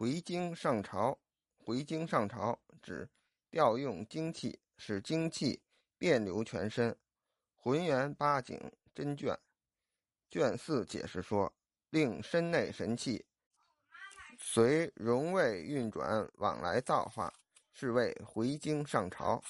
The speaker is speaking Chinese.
回京上朝，回京上朝指调用精气，使精气遍流全身，浑元八景真卷。卷四解释说，令身内神气随荣位运转往来造化，是谓回京上朝。